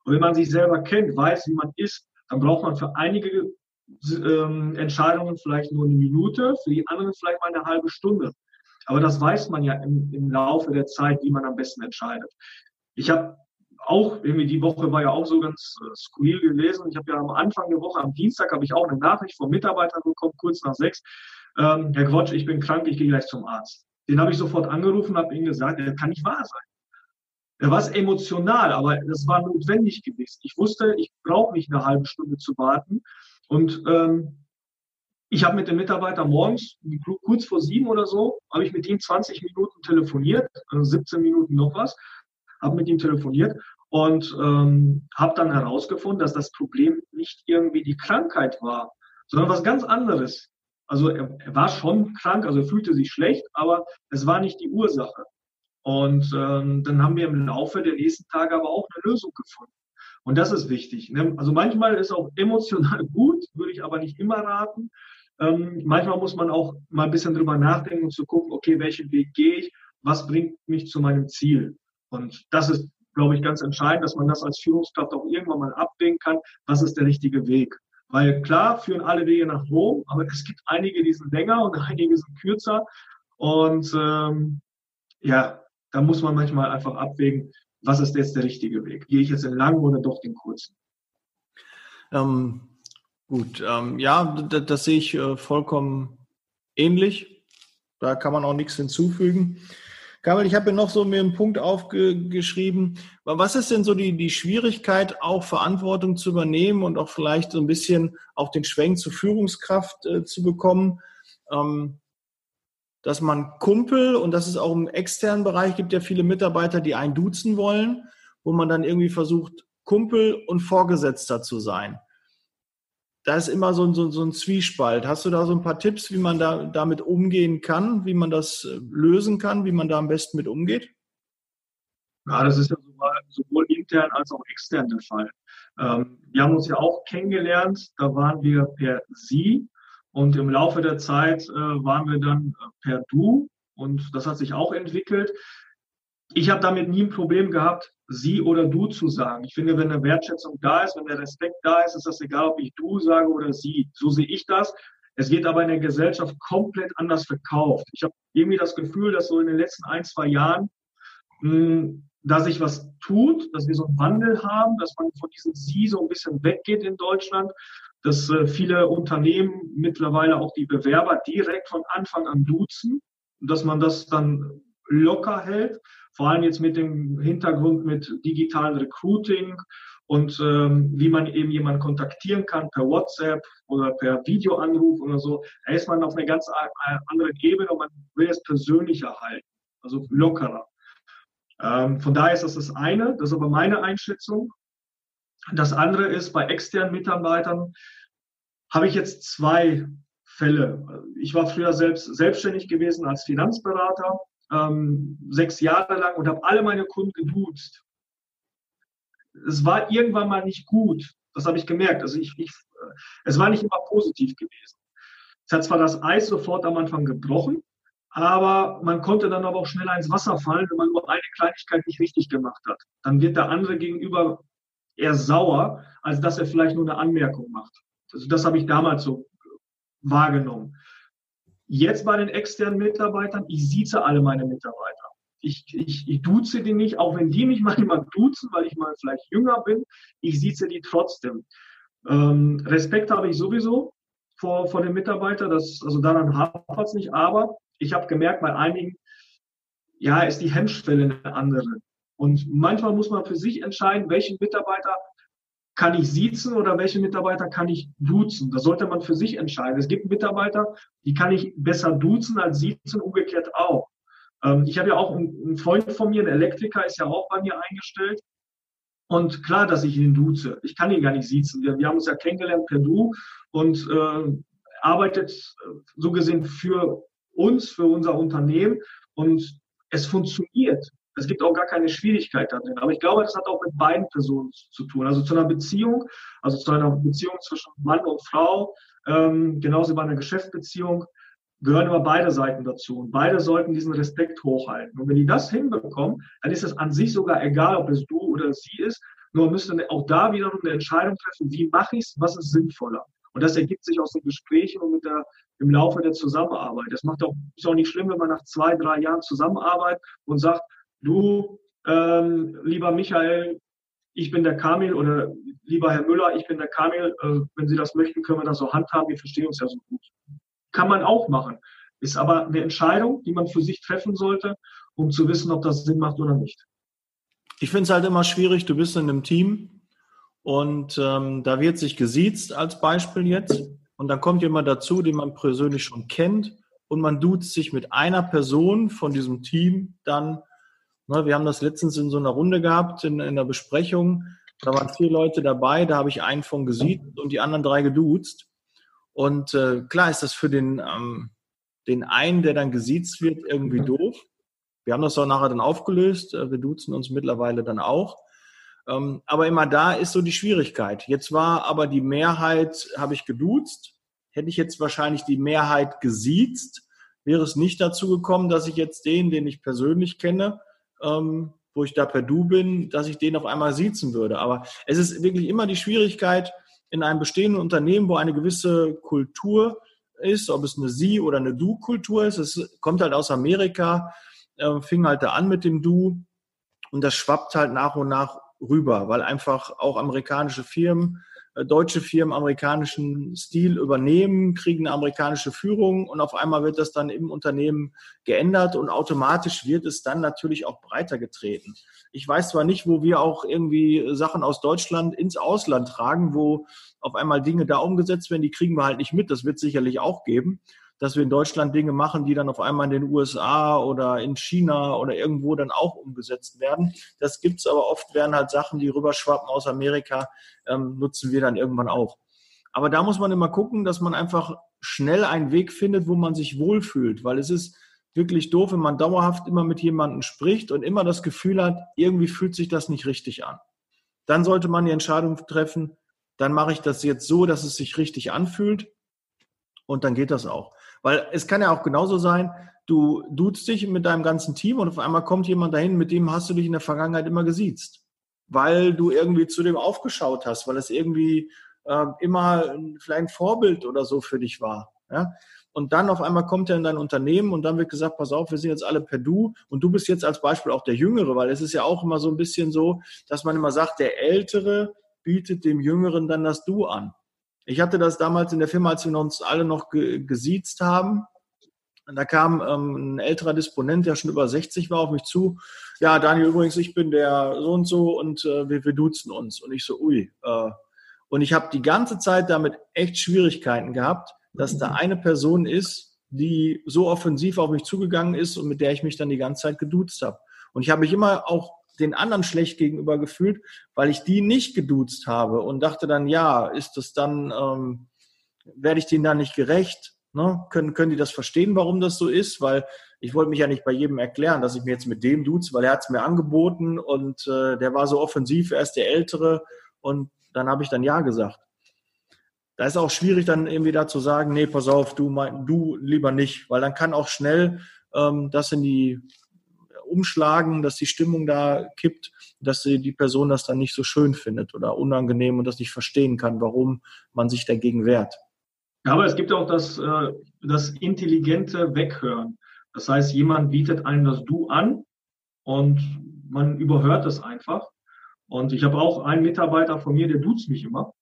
Und wenn man sich selber kennt, weiß, wie man ist, dann braucht man für einige ähm, Entscheidungen vielleicht nur eine Minute, für die anderen vielleicht mal eine halbe Stunde. Aber das weiß man ja im, im Laufe der Zeit, wie man am besten entscheidet. Ich habe auch, irgendwie die Woche war ja auch so ganz äh, skurril gewesen. Ich habe ja am Anfang der Woche, am Dienstag, habe ich auch eine Nachricht vom Mitarbeiter bekommen, kurz nach sechs. Ähm, Herr Quatsch, ich bin krank, ich gehe gleich zum Arzt. Den habe ich sofort angerufen, habe ihm gesagt, das kann nicht wahr sein. Er war emotional, aber das war notwendig gewesen. Ich wusste, ich brauche nicht eine halbe Stunde zu warten. Und ähm, ich habe mit dem Mitarbeiter morgens, kurz vor sieben oder so, habe ich mit ihm 20 Minuten telefoniert, 17 also Minuten noch was, habe mit ihm telefoniert und ähm, habe dann herausgefunden, dass das Problem nicht irgendwie die Krankheit war, sondern was ganz anderes. Also er, er war schon krank, also er fühlte sich schlecht, aber es war nicht die Ursache. Und ähm, dann haben wir im Laufe der nächsten Tage aber auch eine Lösung gefunden. Und das ist wichtig. Ne? Also manchmal ist auch emotional <laughs> gut, würde ich aber nicht immer raten. Ähm, manchmal muss man auch mal ein bisschen drüber nachdenken und zu gucken, okay, welchen Weg gehe ich, was bringt mich zu meinem Ziel. Und das ist, glaube ich, ganz entscheidend, dass man das als Führungskraft auch irgendwann mal abwägen kann, was ist der richtige Weg. Weil klar führen alle Wege nach Rom, aber es gibt einige, die sind länger und <laughs> einige sind kürzer. Und ähm, ja, da muss man manchmal einfach abwägen, was ist jetzt der richtige Weg? Gehe ich jetzt den langen oder doch den kurzen? Ähm, gut, ähm, ja, das, sehe ich äh, vollkommen ähnlich. Da kann man auch nichts hinzufügen. Kamel, ich habe noch so mir einen Punkt aufgeschrieben. Was ist denn so die, die Schwierigkeit, auch Verantwortung zu übernehmen und auch vielleicht so ein bisschen auch den Schwenk zur Führungskraft äh, zu bekommen? Ähm, dass man Kumpel, und das ist auch im externen Bereich, gibt ja viele Mitarbeiter, die einen duzen wollen, wo man dann irgendwie versucht, Kumpel und Vorgesetzter zu sein. Da ist immer so ein, so, so ein Zwiespalt. Hast du da so ein paar Tipps, wie man da damit umgehen kann, wie man das äh, lösen kann, wie man da am besten mit umgeht? Ja, das ist ja sowohl intern als auch extern der Fall. Ähm, wir haben uns ja auch kennengelernt, da waren wir per Sie und im Laufe der Zeit äh, waren wir dann äh, per Du und das hat sich auch entwickelt. Ich habe damit nie ein Problem gehabt, sie oder du zu sagen. Ich finde, wenn eine Wertschätzung da ist, wenn der Respekt da ist, ist das egal, ob ich du sage oder sie. So sehe ich das. Es wird aber in der Gesellschaft komplett anders verkauft. Ich habe irgendwie das Gefühl, dass so in den letzten ein, zwei Jahren, mh, hm, da sich was tut, dass wir so einen Wandel haben, dass man von diesem Sie so ein bisschen weggeht in Deutschland dass äh, viele Unternehmen mittlerweile auch die Bewerber direkt von Anfang an duzen, dass man das dann locker hält, vor allem jetzt mit dem Hintergrund mit digitalen Recruiting und ähm, wie man eben jemanden kontaktieren kann per WhatsApp oder per Videoanruf oder so. Da ist man auf einer ganz anderen Ebene und man will es persönlicher halten, also lockerer. Ähm, von daher ist das das eine, das ist aber meine Einschätzung. Das andere ist, bei externen Mitarbeitern habe ich jetzt zwei Fälle. Ich war früher selbst selbstständig gewesen als Finanzberater, ähm, sechs Jahre lang und habe alle meine Kunden geduzt. Es war irgendwann mal nicht gut. Das habe ich gemerkt. Also ich, ich, es war nicht immer positiv gewesen. Es hat zwar das Eis sofort am Anfang gebrochen, aber man konnte dann aber auch schneller ins Wasser fallen, wenn man nur eine Kleinigkeit nicht richtig gemacht hat. Dann wird der andere gegenüber eher sauer, als dass er vielleicht nur eine Anmerkung macht. Also das habe ich damals so wahrgenommen. Jetzt bei den externen Mitarbeitern, ich sieze alle meine Mitarbeiter. Ich, ich, ich duze die nicht, auch wenn die mich <laughs> manchmal duzen, weil ich mal vielleicht jünger bin, ich sieze die trotzdem. Ähm, Respekt habe ich sowieso vor, vor den Mitarbeitern, das, also daran hapert es nicht, aber ich habe gemerkt, bei einigen ja, ist die Hemmschwelle eine andere. Und manchmal muss man für sich entscheiden, welchen Mitarbeiter kann ich siezen oder welche Mitarbeiter kann ich duzen? Das sollte man für sich entscheiden. Es gibt Mitarbeiter, die kann ich besser duzen als siezen, umgekehrt auch. Ähm, ich habe ja auch einen Freund von mir, ein Elektriker, ist ja auch bei mir eingestellt. Und klar, dass ich ihn duze. Ich kann ihn gar nicht siezen. Wir, wir haben uns ja kennengelernt per Du und äh, arbeitet äh, so gesehen für uns, für unser Unternehmen. Und es funktioniert. Es gibt auch gar keine Schwierigkeit darin. Aber ich glaube, das hat auch mit beiden Personen zu tun. Also zu einer Beziehung, also zu einer Beziehung zwischen Mann und Frau, ähm, genauso bei einer Geschäftsbeziehung, gehören immer beide Seiten dazu. Und beide sollten diesen Respekt hochhalten. Und wenn die das hinbekommen, dann ist es an sich sogar egal, ob es du oder sie ist. Nur müssen auch da wiederum eine Entscheidung treffen, wie mache ich es, was ist sinnvoller. Und das ergibt sich aus den Gesprächen und mit der, im Laufe der Zusammenarbeit. Es macht auch, ist auch nicht schlimm, wenn man nach zwei, drei Jahren Zusammenarbeit und sagt, du, ähm, lieber Michael, ich bin der Kamil oder lieber Herr Müller, ich bin der Kamil, äh, wenn Sie das möchten, können wir das so handhaben, wir verstehen uns ja so gut. Kann man auch machen. Ist aber eine Entscheidung, die man für sich treffen sollte, um zu wissen, ob das Sinn macht oder nicht. Ich finde es halt immer schwierig, du bist in einem Team und ähm, da wird sich gesiezt als Beispiel jetzt und dann kommt jemand dazu, den man persönlich schon kennt und man duzt sich mit einer Person von diesem Team dann Ne, wir haben das letztens in so einer Runde gehabt, in, in einer Besprechung. Da waren vier Leute dabei, da habe ich einen von gesiezt und die anderen drei geduzt. Und äh, klar ist das für den, ähm, den einen, der dann gesiezt wird, irgendwie doof. Wir haben das auch nachher dann aufgelöst. Äh, wir duzen uns mittlerweile dann auch. Ähm, aber immer da ist so die Schwierigkeit. Jetzt war aber die Mehrheit, habe ich geduzt. Hätte ich jetzt wahrscheinlich die Mehrheit gesiezt, wäre es nicht dazu gekommen, dass ich jetzt den, den ich persönlich kenne, ähm, wo ich da per Du bin, dass ich den auf einmal siezen würde. Aber es ist wirklich immer die Schwierigkeit in einem bestehenden Unternehmen, wo eine gewisse Kultur ist, ob es eine Sie- oder eine Du-Kultur ist. Es kommt halt aus Amerika, äh, fing halt da an mit dem Du und das schwappt halt nach und nach rüber, weil einfach auch amerikanische Firmen deutsche Firmen amerikanischen Stil übernehmen, kriegen eine amerikanische Führung und auf einmal wird das dann im Unternehmen geändert und automatisch wird es dann natürlich auch breiter getreten. Ich weiß zwar nicht, wo wir auch irgendwie Sachen aus Deutschland ins Ausland tragen, wo auf einmal Dinge da umgesetzt werden, die kriegen wir halt nicht mit. Das wird sicherlich auch geben dass wir in Deutschland Dinge machen, die dann auf einmal in den USA oder in China oder irgendwo dann auch umgesetzt werden. Das gibt's aber oft, werden halt Sachen, die rüberschwappen aus Amerika, ähm, nutzen wir dann irgendwann auch. Aber da muss man immer gucken, dass man einfach schnell einen Weg findet, wo man sich wohlfühlt, weil es ist wirklich doof, wenn man dauerhaft immer mit jemandem spricht und immer das Gefühl hat, irgendwie fühlt sich das nicht richtig an. Dann sollte man die Entscheidung treffen, dann mache ich das jetzt so, dass es sich richtig anfühlt und dann geht das auch. Weil es kann ja auch genauso sein, du duzt dich mit deinem ganzen Team und auf einmal kommt jemand dahin, mit dem hast du dich in der Vergangenheit immer gesiezt. Weil du irgendwie zu dem aufgeschaut hast, weil es irgendwie äh, immer vielleicht ein Vorbild oder so für dich war. Ja? Und dann auf einmal kommt er in dein Unternehmen und dann wird gesagt, pass auf, wir sind jetzt alle per Du und du bist jetzt als Beispiel auch der Jüngere, weil es ist ja auch immer so ein bisschen so, dass man immer sagt, der Ältere bietet dem Jüngeren dann das Du an. Ich hatte das damals in der Firma, als wir uns alle noch ge gesiezt haben. Und da kam ähm, ein älterer Disponent, der schon über 60 war, auf mich zu. Ja, Daniel, übrigens, ich bin der so und so und äh, wir, wir duzen uns. Und ich so, ui. Äh. Und ich habe die ganze Zeit damit echt Schwierigkeiten gehabt, dass da eine Person ist, die so offensiv auf mich zugegangen ist und mit der ich mich dann die ganze Zeit geduzt habe. Und ich habe mich immer auch den anderen schlecht gegenüber gefühlt, weil ich die nicht geduzt habe und dachte dann, ja, ist das dann, ähm, werde ich denen da nicht gerecht? Ne? Können, können die das verstehen, warum das so ist? Weil ich wollte mich ja nicht bei jedem erklären, dass ich mir jetzt mit dem duze, weil er hat es mir angeboten und äh, der war so offensiv, er ist der Ältere und dann habe ich dann Ja gesagt. Da ist auch schwierig dann irgendwie da zu sagen, nee, pass auf, du, mein, du lieber nicht, weil dann kann auch schnell ähm, das in die umschlagen, dass die Stimmung da kippt, dass die Person das dann nicht so schön findet oder unangenehm und das nicht verstehen kann, warum man sich dagegen wehrt. Ja, aber es gibt auch das, äh, das intelligente Weghören. Das heißt, jemand bietet einem das Du an und man überhört das einfach. Und ich habe auch einen Mitarbeiter von mir, der duzt mich immer.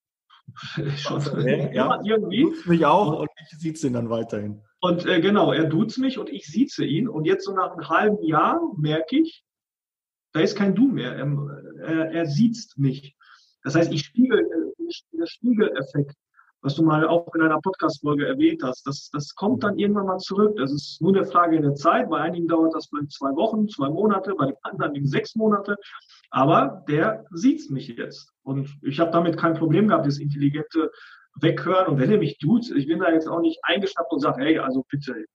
<laughs> Schon, ja, <laughs> ja. irgendwie. Duzt mich auch und ich sieht ihn dann weiterhin. Und äh, genau, er duzt mich und ich sieze ihn. Und jetzt so nach einem halben Jahr merke ich, da ist kein Du mehr. Er, er, er sieht mich. Das heißt, ich spiegel, äh, der Spiegeleffekt, was du mal auch in einer Podcast-Folge erwähnt hast, das, das kommt dann irgendwann mal zurück. Das ist nur eine Frage der Zeit. Bei einigen dauert das vielleicht zwei Wochen, zwei Monate, bei den anderen sechs Monate. Aber der sieht mich jetzt. Und ich habe damit kein Problem gehabt, das intelligente Weghören. Und wenn er mich tut, ich bin da jetzt auch nicht eingeschnappt und sage, hey, also bitte,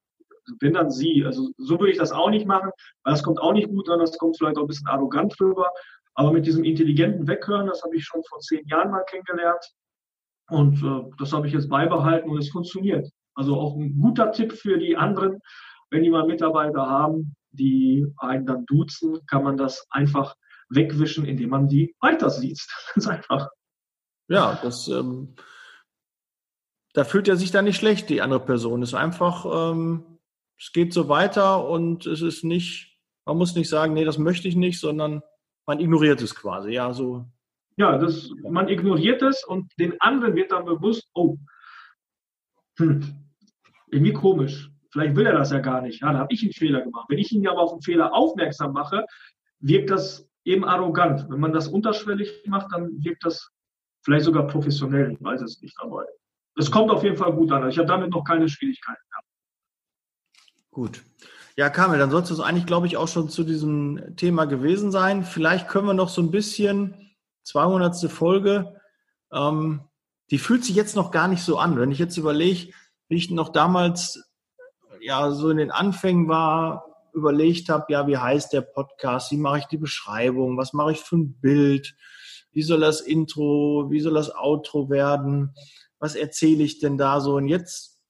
wenn dann sie. Also so würde ich das auch nicht machen, weil das kommt auch nicht gut an, das kommt vielleicht auch ein bisschen arrogant rüber. Aber mit diesem intelligenten Weghören, das habe ich schon vor zehn Jahren mal kennengelernt. Und äh, das habe ich jetzt beibehalten und es funktioniert. Also auch ein guter Tipp für die anderen, wenn die mal Mitarbeiter haben, die einen dann duzen, kann man das einfach wegwischen, indem man die weiter sieht. <laughs> Ganz einfach. Ja, das ähm, da fühlt er sich dann nicht schlecht, die andere Person. Es ist einfach, ähm, es geht so weiter und es ist nicht, man muss nicht sagen, nee, das möchte ich nicht, sondern man ignoriert es quasi. Ja, so. Ja, das, man ignoriert es und den anderen wird dann bewusst, oh, hm, irgendwie komisch. Vielleicht will er das ja gar nicht. Ja, da habe ich einen Fehler gemacht. Wenn ich ihn aber auf einen Fehler aufmerksam mache, wirkt das eben arrogant. Wenn man das unterschwellig macht, dann wirkt das vielleicht sogar professionell. Ich weiß es nicht dabei. Es kommt auf jeden Fall gut an. Ich habe damit noch keine Schwierigkeiten gehabt. Gut. Ja, Kamil, dann soll es eigentlich, glaube ich, auch schon zu diesem Thema gewesen sein. Vielleicht können wir noch so ein bisschen, 200. Folge, ähm, die fühlt sich jetzt noch gar nicht so an. Wenn ich jetzt überlege, wie ich noch damals ja so in den Anfängen war, überlegt habe, ja, wie heißt der Podcast, wie mache ich die Beschreibung, was mache ich für ein Bild, wie soll das Intro, wie soll das Outro werden, was erzähle ich denn da so? Und jetzt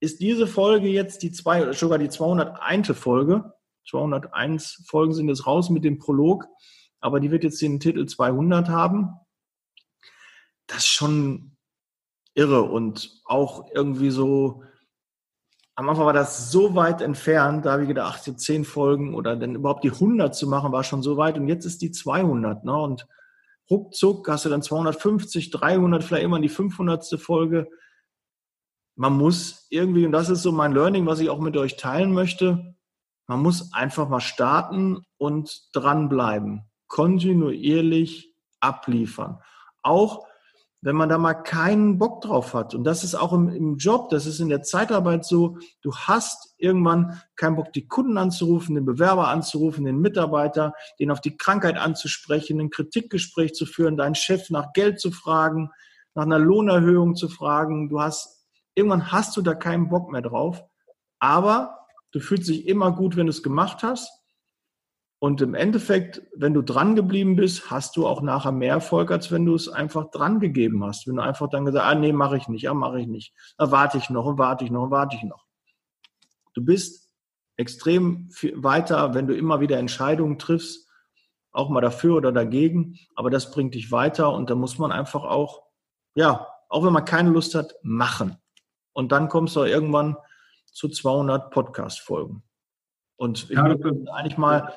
ist diese Folge jetzt die zwei, sogar die 201. Folge. 201 Folgen sind jetzt raus mit dem Prolog, aber die wird jetzt den Titel 200 haben. Das ist schon irre und auch irgendwie so, am Anfang war das so weit entfernt, da habe ich gedacht, jetzt 10 Folgen oder dann überhaupt die 100 zu machen, war schon so weit und jetzt ist die 200. Ne? Und ruckzuck hast du dann 250, 300, vielleicht immer die 500. Folge. Man muss irgendwie, und das ist so mein Learning, was ich auch mit euch teilen möchte, man muss einfach mal starten und dranbleiben. Kontinuierlich abliefern. Auch wenn man da mal keinen Bock drauf hat. Und das ist auch im, im, Job, das ist in der Zeitarbeit so, du hast irgendwann keinen Bock, die Kunden anzurufen, den Bewerber anzurufen, den Mitarbeiter, den auf die Krankheit anzusprechen, ein Kritikgespräch zu führen, deinen Chef nach Geld zu fragen, nach einer Lohnerhöhung zu fragen. Du hast, irgendwann hast du da keinen Bock mehr drauf. Aber du fühlst dich immer gut, wenn du es gemacht hast. Und im Endeffekt, wenn du dran geblieben bist, hast du auch nachher mehr Erfolg, als wenn du es einfach dran gegeben hast. Wenn du einfach dann gesagt hast, ah nee, mache ich nicht, ah, mache ich nicht. Da warte ich noch und warte ich noch und warte ich noch. Du bist extrem weiter, wenn du immer wieder Entscheidungen triffst, auch mal dafür oder dagegen. Aber das bringt dich weiter und da muss man einfach auch, ja, auch wenn man keine Lust hat, machen. Und dann kommst du irgendwann zu 200 Podcast-Folgen. Und ich ja, eigentlich mal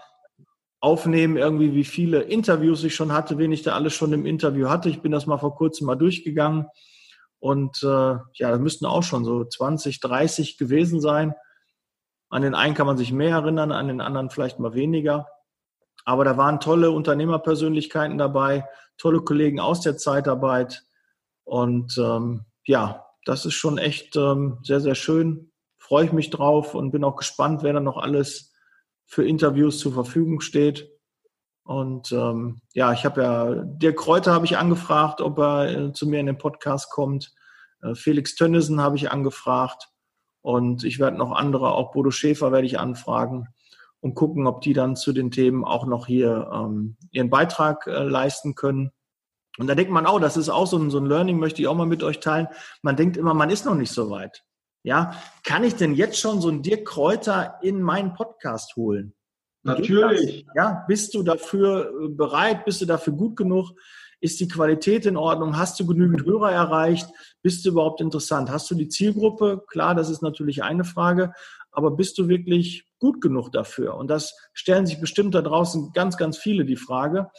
aufnehmen, irgendwie wie viele Interviews ich schon hatte, wen ich da alles schon im Interview hatte. Ich bin das mal vor kurzem mal durchgegangen und äh, ja, da müssten auch schon so 20, 30 gewesen sein. An den einen kann man sich mehr erinnern, an den anderen vielleicht mal weniger. Aber da waren tolle Unternehmerpersönlichkeiten dabei, tolle Kollegen aus der Zeitarbeit. Und ähm, ja, das ist schon echt ähm, sehr, sehr schön. Freue ich mich drauf und bin auch gespannt, wer da noch alles für Interviews zur Verfügung steht. Und ähm, ja, ich habe ja, Dirk Kräuter habe ich angefragt, ob er äh, zu mir in den Podcast kommt. Äh, Felix Tönnissen habe ich angefragt. Und ich werde noch andere, auch Bodo Schäfer werde ich anfragen und gucken, ob die dann zu den Themen auch noch hier ähm, ihren Beitrag äh, leisten können. Und da denkt man auch, das ist auch so ein, so ein Learning, möchte ich auch mal mit euch teilen. Man denkt immer, man ist noch nicht so weit. Ja, kann ich denn jetzt schon so einen Dirk Kräuter in meinen Podcast holen? Natürlich. Ja, bist du dafür äh, bereit? Bist du dafür gut genug? Ist die Qualität in Ordnung? Hast du genügend Hörer erreicht? Bist du überhaupt interessant? Hast du die Zielgruppe? Klar, das ist natürlich eine Frage. Aber bist du wirklich gut genug dafür? Und das stellen sich bestimmt da draußen ganz, ganz viele die Frage.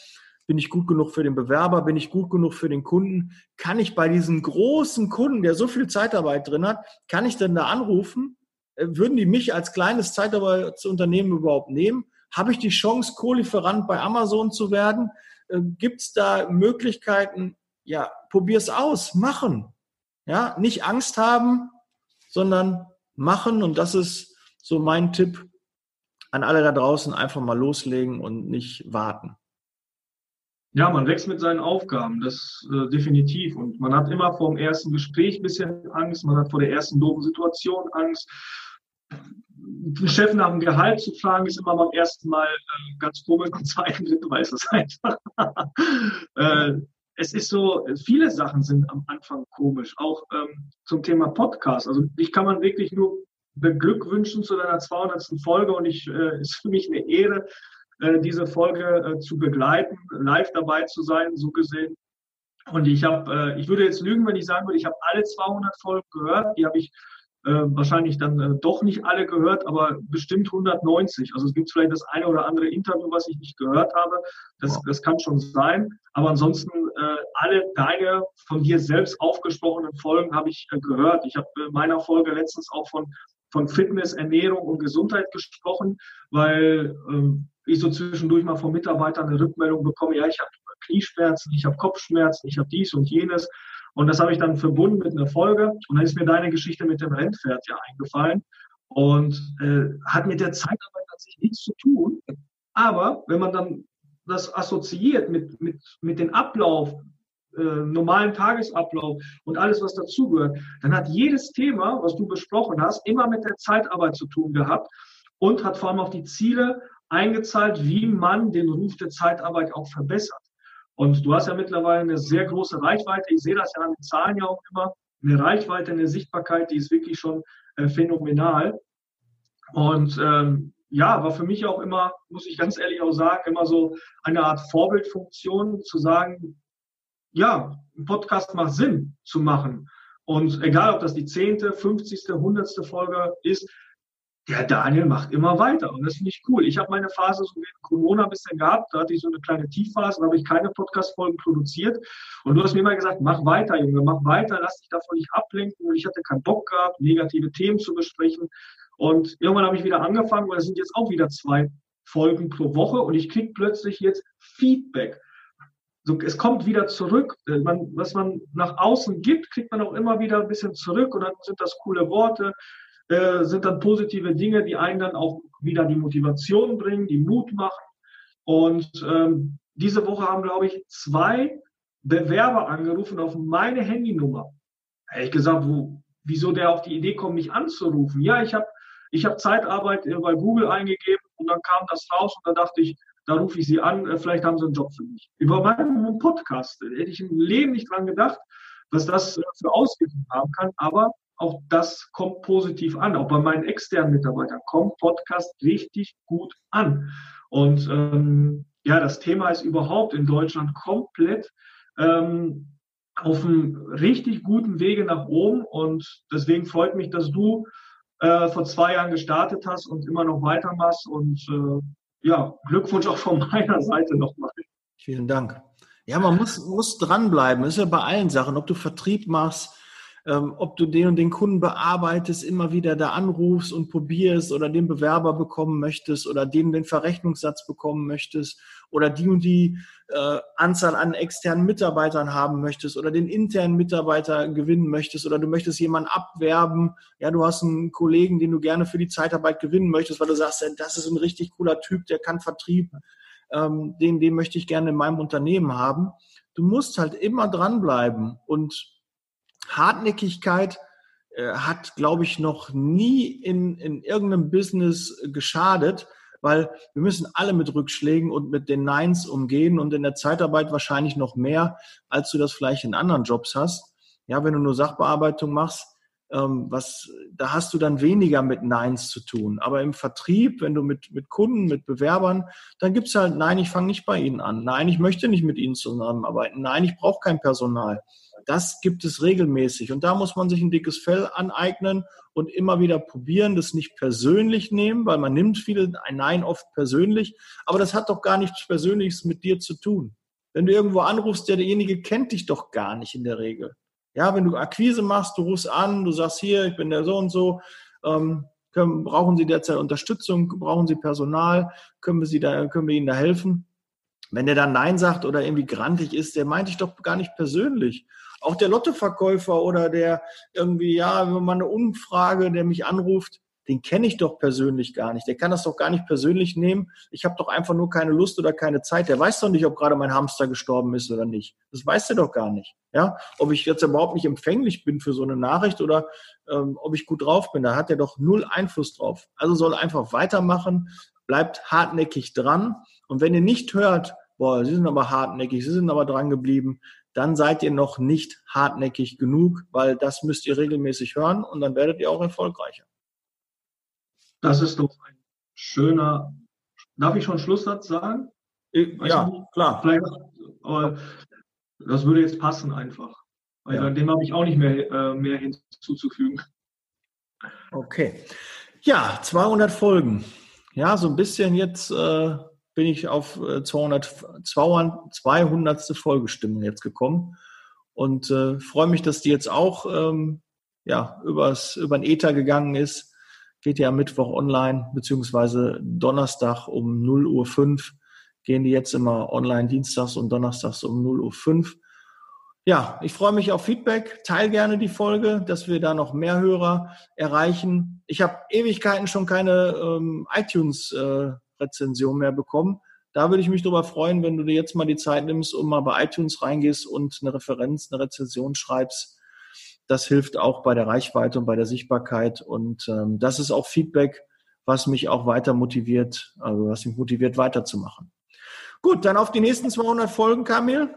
Bin ich gut genug für den Bewerber? Bin ich gut genug für den Kunden? Kann ich bei diesem großen Kunden, der so viel Zeitarbeit drin hat, kann ich denn da anrufen? Äh, würden die mich als kleines Zeitarbeitsunternehmen überhaupt nehmen? Habe ich die Chance, Co-Lieferant bei Amazon zu werden? Äh, Gibt es da Möglichkeiten? Ja, probier's aus, machen. Ja, nicht Angst haben, sondern machen. Und das ist so mein Tipp an alle da draußen, einfach mal loslegen und nicht warten. Ja, man wächst mit seinen Aufgaben, das äh, definitiv. Und man hat immer vor dem ersten Gespräch ein bisschen Angst, man hat vor der ersten doofen Situation Angst. Den Chef nach dem Gehalt zu fragen, ist immer beim ersten Mal äh, ganz komisch, beim zweiten, dritten weiß es einfach. <laughs> äh, es ist so, viele Sachen sind am Anfang komisch, auch ähm, zum Thema Podcast. Also dich kann man wirklich nur beglückwünschen zu deiner 200. Folge und ich, äh, <laughs> ist für mich eine Ehre, diese Folge äh, zu begleiten, live dabei zu sein, so gesehen. Und ich habe, äh, ich würde jetzt lügen, wenn ich sagen würde, ich habe alle 200 Folgen gehört. Die habe ich äh, wahrscheinlich dann äh, doch nicht alle gehört, aber bestimmt 190. Also es gibt vielleicht das eine oder andere Interview, was ich nicht gehört habe. Das, das kann schon sein. Aber ansonsten äh, alle deine von dir selbst aufgesprochenen Folgen habe ich äh, gehört. Ich habe in meiner Folge letztens auch von von Fitness, Ernährung und Gesundheit gesprochen, weil ähm, ich so zwischendurch mal von Mitarbeitern eine Rückmeldung bekomme, ja, ich habe Knieschmerzen, ich habe Kopfschmerzen, ich habe dies und jenes. Und das habe ich dann verbunden mit einer Folge. Und dann ist mir deine Geschichte mit dem Rennpferd ja eingefallen und äh, hat mit der Zeitarbeit an sich nichts zu tun. Aber wenn man dann das assoziiert mit, mit, mit dem Ablauf, äh, normalen Tagesablauf und alles, was dazugehört, dann hat jedes Thema, was du besprochen hast, immer mit der Zeitarbeit zu tun gehabt und hat vor allem auf die Ziele eingezahlt, wie man den Ruf der Zeitarbeit auch verbessert. Und du hast ja mittlerweile eine sehr große Reichweite. Ich sehe das ja an den Zahlen ja auch immer. Eine Reichweite, eine Sichtbarkeit, die ist wirklich schon äh, phänomenal. Und ähm, ja, war für mich auch immer, muss ich ganz ehrlich auch sagen, immer so eine Art Vorbildfunktion zu sagen, ja, ein Podcast macht Sinn zu machen. Und egal, ob das die zehnte, fünfzigste, hundertste Folge ist, der Daniel macht immer weiter. Und das finde ich cool. Ich habe meine Phase so während Corona ein bisschen gehabt, da hatte ich so eine kleine Tiefphase, da habe ich keine Podcast-Folgen produziert. Und du hast mir immer gesagt, mach weiter, Junge, mach weiter, lass dich davon nicht ablenken. Und ich hatte keinen Bock gehabt, negative Themen zu besprechen. Und irgendwann habe ich wieder angefangen, weil es sind jetzt auch wieder zwei Folgen pro Woche. Und ich kriege plötzlich jetzt Feedback. So, es kommt wieder zurück. Man, was man nach außen gibt, kriegt man auch immer wieder ein bisschen zurück und dann sind das coole Worte, äh, sind dann positive Dinge, die einen dann auch wieder die Motivation bringen, die Mut machen. Und ähm, diese Woche haben, glaube ich, zwei Bewerber angerufen auf meine Handynummer. Hätte ich gesagt, wo, wieso der auf die Idee kommt, mich anzurufen? Ja, ich habe ich hab Zeitarbeit bei Google eingegeben und dann kam das raus und da dachte ich, da rufe ich Sie an, äh, vielleicht haben Sie einen Job für mich. Über meinen Podcast da hätte ich im Leben nicht dran gedacht, was das äh, für Auswirkungen haben kann, aber auch das kommt positiv an. Auch bei meinen externen Mitarbeitern kommt Podcast richtig gut an. Und ähm, ja, das Thema ist überhaupt in Deutschland komplett ähm, auf einem richtig guten Wege nach oben. Und deswegen freut mich, dass du äh, vor zwei Jahren gestartet hast und immer noch weitermachst. Und äh, ja, Glückwunsch auch von meiner Seite nochmal. Vielen Dank. Ja, man muss, muss dranbleiben. Das ist ja bei allen Sachen, ob du Vertrieb machst, ähm, ob du den und den Kunden bearbeitest, immer wieder da anrufst und probierst oder den Bewerber bekommen möchtest oder den den Verrechnungssatz bekommen möchtest oder die und die äh, Anzahl an externen Mitarbeitern haben möchtest oder den internen Mitarbeiter gewinnen möchtest oder du möchtest jemanden abwerben, ja, du hast einen Kollegen, den du gerne für die Zeitarbeit gewinnen möchtest, weil du sagst, das ist ein richtig cooler Typ, der kann Vertrieb, ähm, den, den möchte ich gerne in meinem Unternehmen haben. Du musst halt immer dranbleiben und Hartnäckigkeit äh, hat, glaube ich, noch nie in, in irgendeinem Business geschadet, weil wir müssen alle mit Rückschlägen und mit den Neins umgehen und in der Zeitarbeit wahrscheinlich noch mehr, als du das vielleicht in anderen Jobs hast. Ja, wenn du nur Sachbearbeitung machst, ähm, was, da hast du dann weniger mit Neins zu tun. Aber im Vertrieb, wenn du mit, mit Kunden, mit Bewerbern, dann gibt's halt, nein, ich fange nicht bei Ihnen an. Nein, ich möchte nicht mit Ihnen zusammenarbeiten. Nein, ich brauche kein Personal. Das gibt es regelmäßig. Und da muss man sich ein dickes Fell aneignen und immer wieder probieren, das nicht persönlich nehmen, weil man nimmt viele ein Nein oft persönlich. Aber das hat doch gar nichts Persönliches mit dir zu tun. Wenn du irgendwo anrufst, derjenige kennt dich doch gar nicht in der Regel. Ja, wenn du Akquise machst, du rufst an, du sagst hier, ich bin der so und so, ähm, können, brauchen Sie derzeit Unterstützung, brauchen Sie Personal, können wir, Sie da, können wir Ihnen da helfen? Wenn der dann Nein sagt oder irgendwie grantig ist, der meint dich doch gar nicht persönlich. Auch der Lottoverkäufer oder der irgendwie, ja, wenn man eine Umfrage, der mich anruft, den kenne ich doch persönlich gar nicht. Der kann das doch gar nicht persönlich nehmen. Ich habe doch einfach nur keine Lust oder keine Zeit. Der weiß doch nicht, ob gerade mein Hamster gestorben ist oder nicht. Das weiß der doch gar nicht. Ja, ob ich jetzt überhaupt nicht empfänglich bin für so eine Nachricht oder ähm, ob ich gut drauf bin. Da hat er doch null Einfluss drauf. Also soll einfach weitermachen, bleibt hartnäckig dran. Und wenn ihr nicht hört, boah, Sie sind aber hartnäckig, Sie sind aber dran geblieben, dann seid ihr noch nicht hartnäckig genug, weil das müsst ihr regelmäßig hören und dann werdet ihr auch erfolgreicher. Das ist doch ein schöner. Darf ich schon Schlusssatz sagen? Weiß ja, klar. Vielleicht, aber das würde jetzt passen einfach. Weil ja. dem habe ich auch nicht mehr, äh, mehr hinzuzufügen. Okay. Ja, 200 Folgen. Ja, so ein bisschen jetzt äh, bin ich auf 200, 200, 200. Folgestimmung jetzt gekommen und äh, freue mich, dass die jetzt auch ähm, ja, übers, über den Ether gegangen ist geht ja Mittwoch online, beziehungsweise Donnerstag um 0 Uhr 5 gehen die jetzt immer online, dienstags und donnerstags um 0 Uhr 5. Ja, ich freue mich auf Feedback. Teil gerne die Folge, dass wir da noch mehr Hörer erreichen. Ich habe Ewigkeiten schon keine ähm, iTunes-Rezension äh, mehr bekommen. Da würde ich mich darüber freuen, wenn du dir jetzt mal die Zeit nimmst und mal bei iTunes reingehst und eine Referenz, eine Rezension schreibst das hilft auch bei der Reichweite und bei der Sichtbarkeit. Und ähm, das ist auch Feedback, was mich auch weiter motiviert, also was mich motiviert, weiterzumachen. Gut, dann auf die nächsten 200 Folgen, Kamil.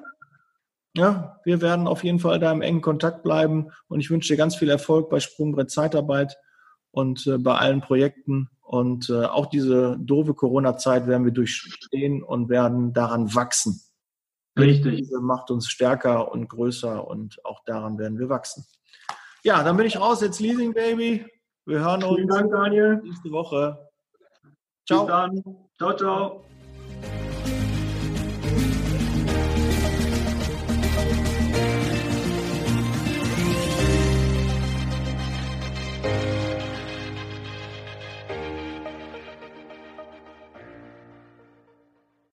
Ja, wir werden auf jeden Fall da im engen Kontakt bleiben und ich wünsche dir ganz viel Erfolg bei Sprungbrett Zeitarbeit und äh, bei allen Projekten. Und äh, auch diese doofe Corona-Zeit werden wir durchstehen und werden daran wachsen. Richtig. Diese macht uns stärker und größer und auch daran werden wir wachsen. Ja, dann bin ich raus. Jetzt Leasing Baby. Wir hören uns Vielen Dank, Daniel. nächste Woche. Ciao. Bis dann. Ciao, ciao.